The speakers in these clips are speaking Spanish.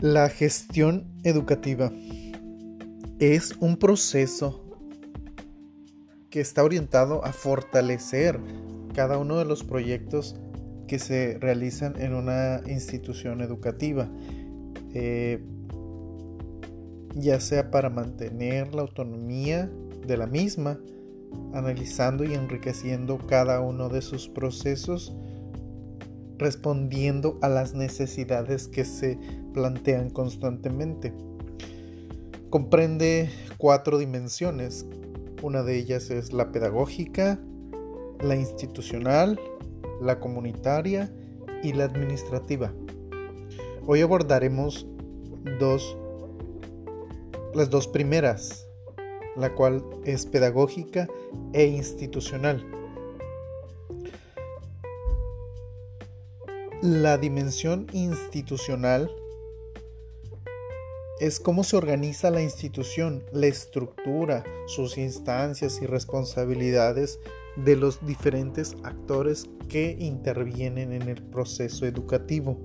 La gestión educativa es un proceso que está orientado a fortalecer cada uno de los proyectos que se realizan en una institución educativa, eh, ya sea para mantener la autonomía de la misma, analizando y enriqueciendo cada uno de sus procesos, respondiendo a las necesidades que se plantean constantemente. Comprende cuatro dimensiones. Una de ellas es la pedagógica, la institucional, la comunitaria y la administrativa. Hoy abordaremos dos, las dos primeras, la cual es pedagógica e institucional. La dimensión institucional es cómo se organiza la institución, la estructura, sus instancias y responsabilidades de los diferentes actores que intervienen en el proceso educativo.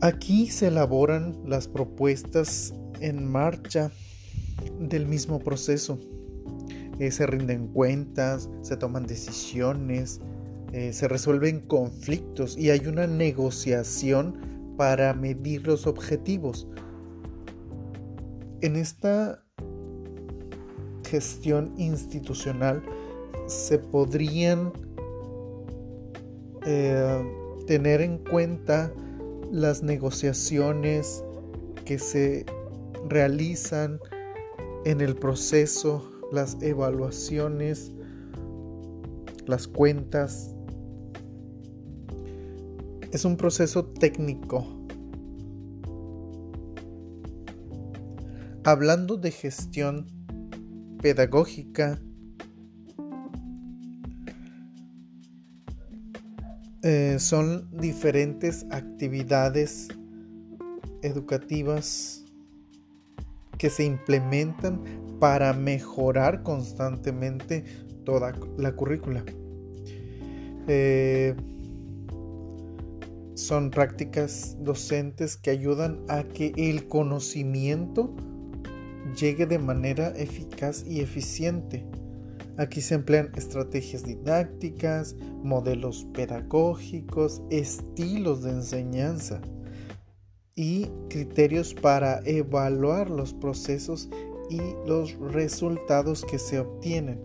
Aquí se elaboran las propuestas en marcha del mismo proceso. Eh, se rinden cuentas, se toman decisiones, eh, se resuelven conflictos y hay una negociación para medir los objetivos. En esta gestión institucional se podrían eh, tener en cuenta las negociaciones que se realizan en el proceso, las evaluaciones, las cuentas. Es un proceso técnico. Hablando de gestión pedagógica, eh, son diferentes actividades educativas que se implementan para mejorar constantemente toda la currícula. Eh, son prácticas docentes que ayudan a que el conocimiento llegue de manera eficaz y eficiente. Aquí se emplean estrategias didácticas, modelos pedagógicos, estilos de enseñanza y criterios para evaluar los procesos y los resultados que se obtienen.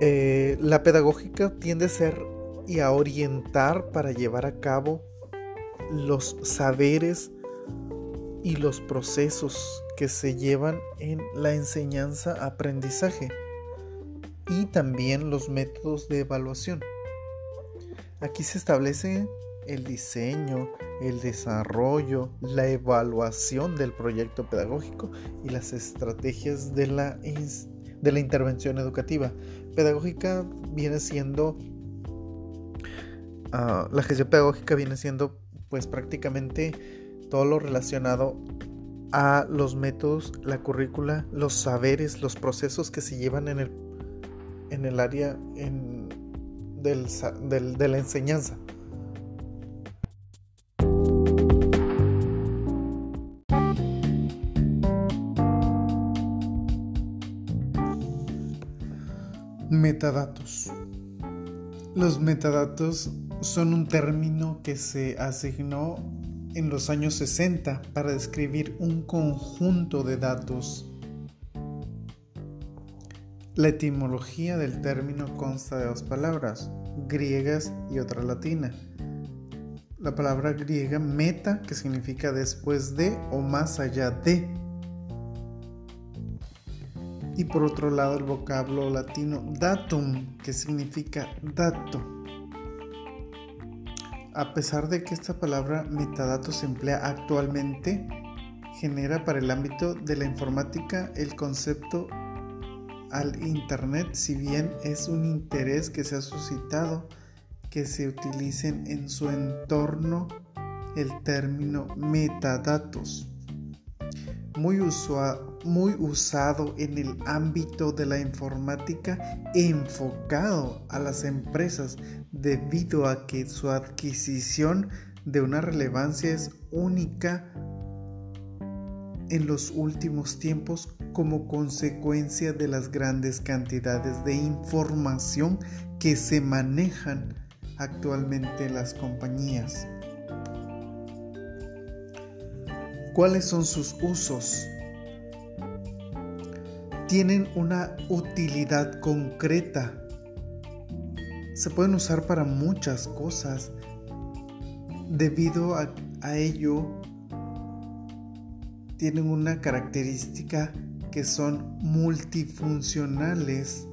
Eh, la pedagógica tiende a ser y a orientar para llevar a cabo los saberes y los procesos que se llevan en la enseñanza-aprendizaje y también los métodos de evaluación. Aquí se establece el diseño, el desarrollo, la evaluación del proyecto pedagógico y las estrategias de la, de la intervención educativa. Pedagógica viene siendo, ah, la gestión pedagógica viene siendo pues prácticamente todo lo relacionado a los métodos, la currícula, los saberes, los procesos que se llevan en el, en el área de la enseñanza. Metadatos. Los metadatos son un término que se asignó en los años 60 para describir un conjunto de datos. La etimología del término consta de dos palabras, griegas y otra latina. La palabra griega meta, que significa después de o más allá de. Y por otro lado el vocablo latino datum, que significa dato. A pesar de que esta palabra metadatos se emplea actualmente, genera para el ámbito de la informática el concepto al Internet, si bien es un interés que se ha suscitado que se utilicen en su entorno el término metadatos. Muy, muy usado en el ámbito de la informática enfocado a las empresas debido a que su adquisición de una relevancia es única en los últimos tiempos como consecuencia de las grandes cantidades de información que se manejan actualmente en las compañías. ¿Cuáles son sus usos? Tienen una utilidad concreta. Se pueden usar para muchas cosas. Debido a, ello, tienen una característica que son multifuncionales.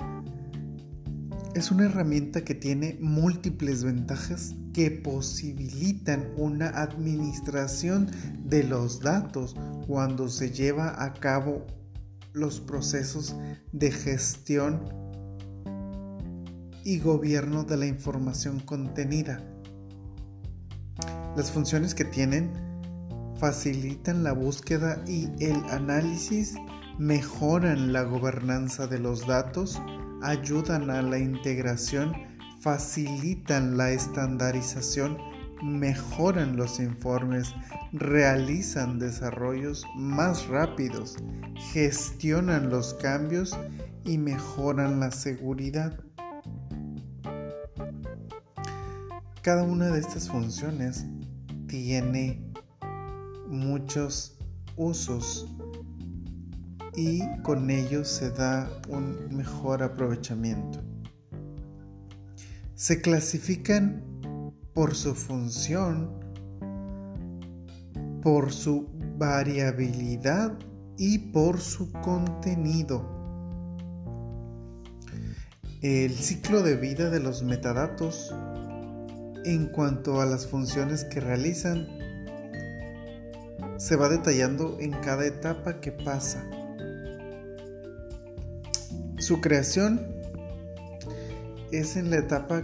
Es una herramienta que tiene múltiples ventajas que posibilitan una administración de los datos cuando se lleva a cabo los procesos de gestión y gobierno de la información contenida. Las funciones que tienen facilitan la búsqueda y el análisis mejoran la gobernanza de los datos, ayudan a la integración, facilitan la estandarización, mejoran los informes, realizan desarrollos más rápidos, gestionan los cambios y mejoran la seguridad. Cada una de estas funciones tiene muchos usos y con ellos se da un mejor aprovechamiento. Se clasifican por su función, por su variabilidad y por su contenido. El ciclo de vida de los metadatos en cuanto a las funciones que realizan se va detallando en cada etapa que pasa. Su creación es en la etapa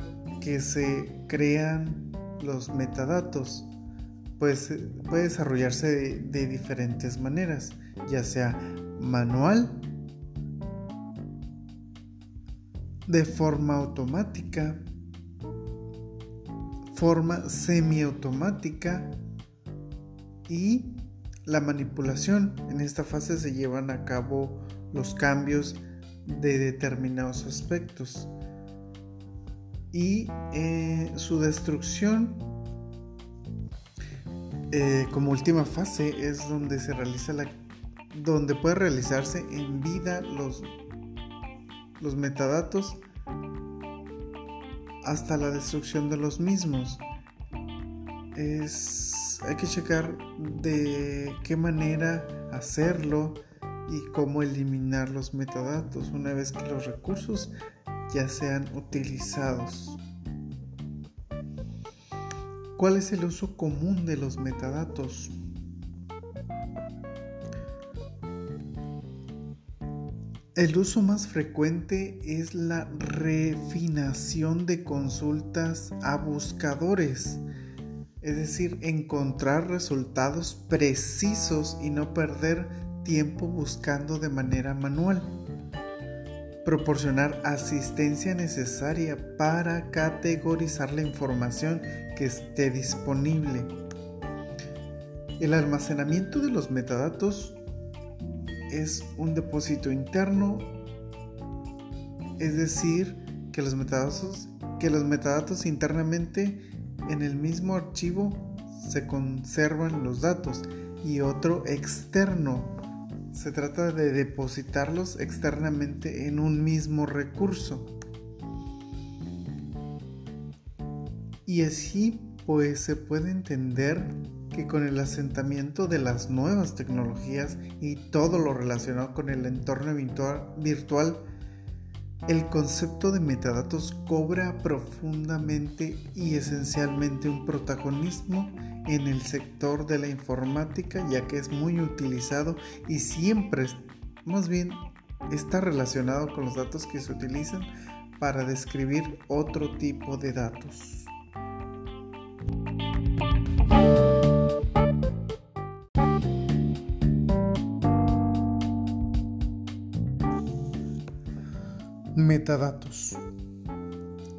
que se crean los metadatos. Pues puede desarrollarse de, de diferentes maneras, ya sea manual, de forma automática, forma semiautomática y la manipulación. En esta fase se llevan a cabo los cambios de determinados aspectos. Y eh, su destrucción eh, como última fase es donde se realiza la donde puede realizarse en vida los, los metadatos hasta la destrucción de los mismos. Es, hay que checar de qué manera hacerlo y cómo eliminar los metadatos una vez que los recursos ya sean utilizados. ¿Cuál es el uso común de los metadatos? El uso más frecuente es la refinación de consultas a buscadores, es decir, encontrar resultados precisos y no perder tiempo buscando de manera manual. Proporcionar asistencia necesaria para categorizar la información que esté disponible. El almacenamiento de los metadatos es un depósito interno, es decir, que los metadatos, que los metadatos internamente en el mismo archivo se conservan los datos y otro externo se trata de depositarlos externamente en un mismo recurso. Y así pues se puede entender que con el asentamiento de las nuevas tecnologías y todo lo relacionado con el entorno virtual, el concepto de metadatos cobra profundamente y esencialmente un protagonismo en el sector de la informática ya que es muy utilizado y siempre, más bien, está relacionado con los datos que se utilizan para describir otro tipo de datos. Metadatos.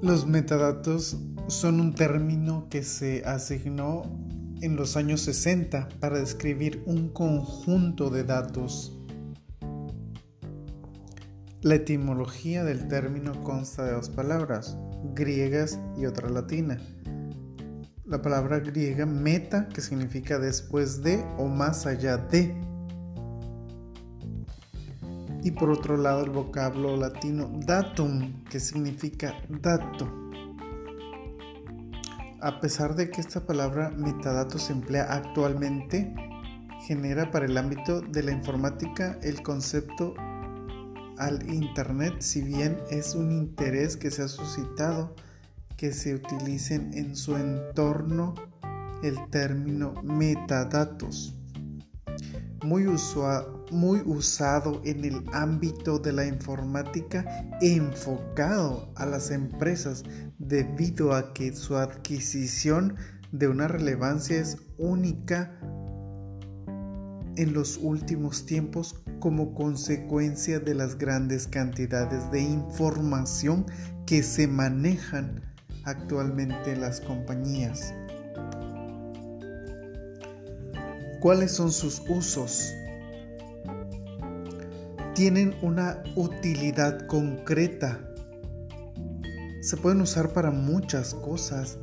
Los metadatos son un término que se asignó en los años 60 para describir un conjunto de datos. La etimología del término consta de dos palabras, griegas y otra latina. La palabra griega meta, que significa después de o más allá de, y por otro lado el vocablo latino datum, que significa dato. A pesar de que esta palabra metadato se emplea actualmente, genera para el ámbito de la informática el concepto al Internet, si bien es un interés que se ha suscitado que se utilicen en su entorno el término metadatos muy, usado en el ámbito de la informática enfocado a las empresas debido a que su adquisición de una relevancia es única en los últimos tiempos como consecuencia de las grandes cantidades de información que se manejan actualmente en las compañías. ¿Cuáles son sus usos? Tienen una utilidad concreta. Se pueden usar para muchas cosas.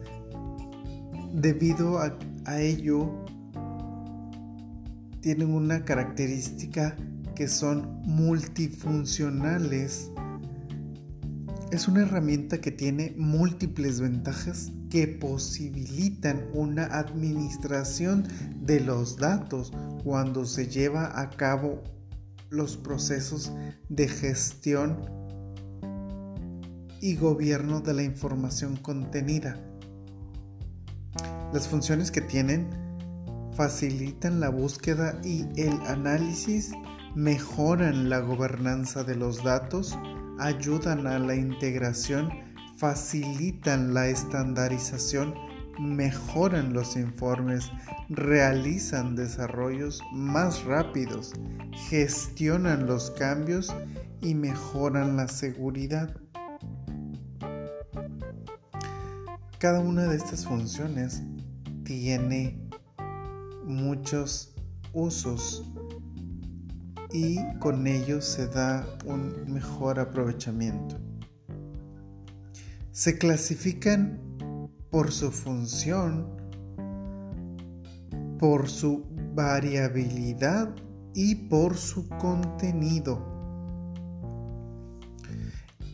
Debido a, ello, tienen una característica que son multifuncionales es una herramienta que tiene múltiples ventajas que posibilitan una administración de los datos cuando se lleva a cabo los procesos de gestión y gobierno de la información contenida. Las funciones que tienen facilitan la búsqueda y el análisis, mejoran la gobernanza de los datos, ayudan a la integración, facilitan la estandarización, mejoran los informes, realizan desarrollos más rápidos, gestionan los cambios y mejoran la seguridad. Cada una de estas funciones tiene muchos usos y con ello se da un mejor aprovechamiento. Se clasifican por su función, por su variabilidad y por su contenido.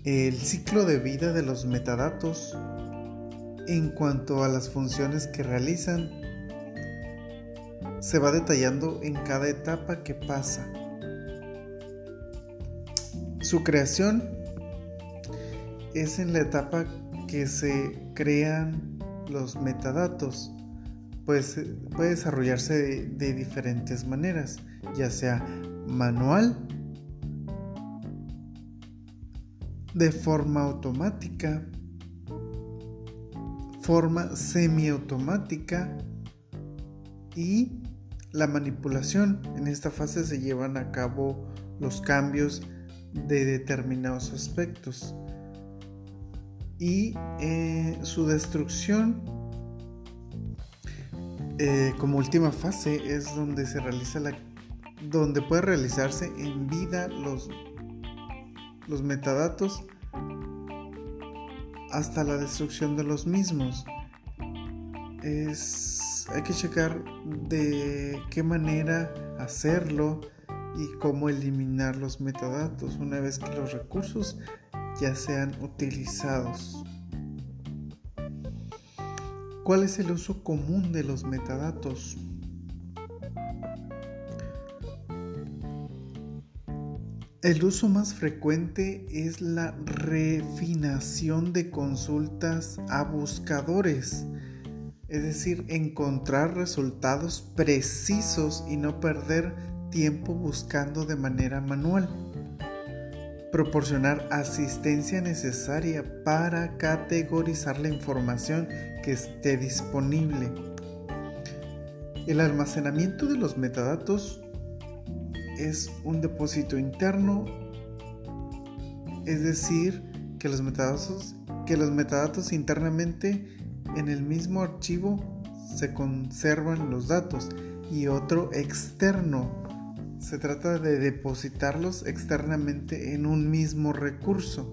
El ciclo de vida de los metadatos en cuanto a las funciones que realizan se va detallando en cada etapa que pasa. Su creación es en la etapa que se crean los metadatos. Pues puede desarrollarse de, de diferentes maneras, ya sea manual, de forma automática, forma semiautomática y la manipulación. En esta fase se llevan a cabo los cambios de determinados aspectos. Y eh, su destrucción eh, como última fase es donde se realiza la donde puede realizarse en vida los los metadatos hasta la destrucción de los mismos. Es hay que checar de qué manera hacerlo y cómo eliminar los metadatos. Una vez que los recursos ya sean utilizados. ¿Cuál es el uso común de los metadatos? El uso más frecuente es la refinación de consultas a buscadores, es decir, encontrar resultados precisos y no perder tiempo buscando de manera manual. Proporcionar asistencia necesaria para categorizar la información que esté disponible. El almacenamiento de los metadatos es un depósito interno Es decir, que los metadatos, que los metadatos internamente en el mismo archivo se conservan los datos y otro externo. Se trata de depositarlos externamente en un mismo recurso.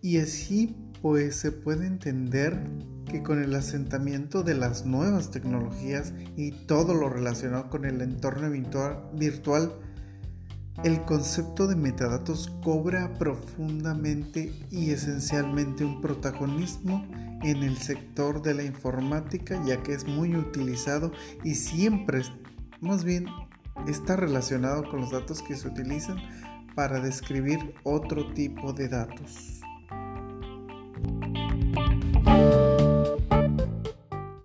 Y así pues se puede entender que con el asentamiento de las nuevas tecnologías y todo lo relacionado con el entorno virtual, el concepto de metadatos cobra profundamente y esencialmente un protagonismo en el sector de la informática ya que es muy utilizado y siempre, más bien, está relacionado con los datos que se utilizan para describir otro tipo de datos.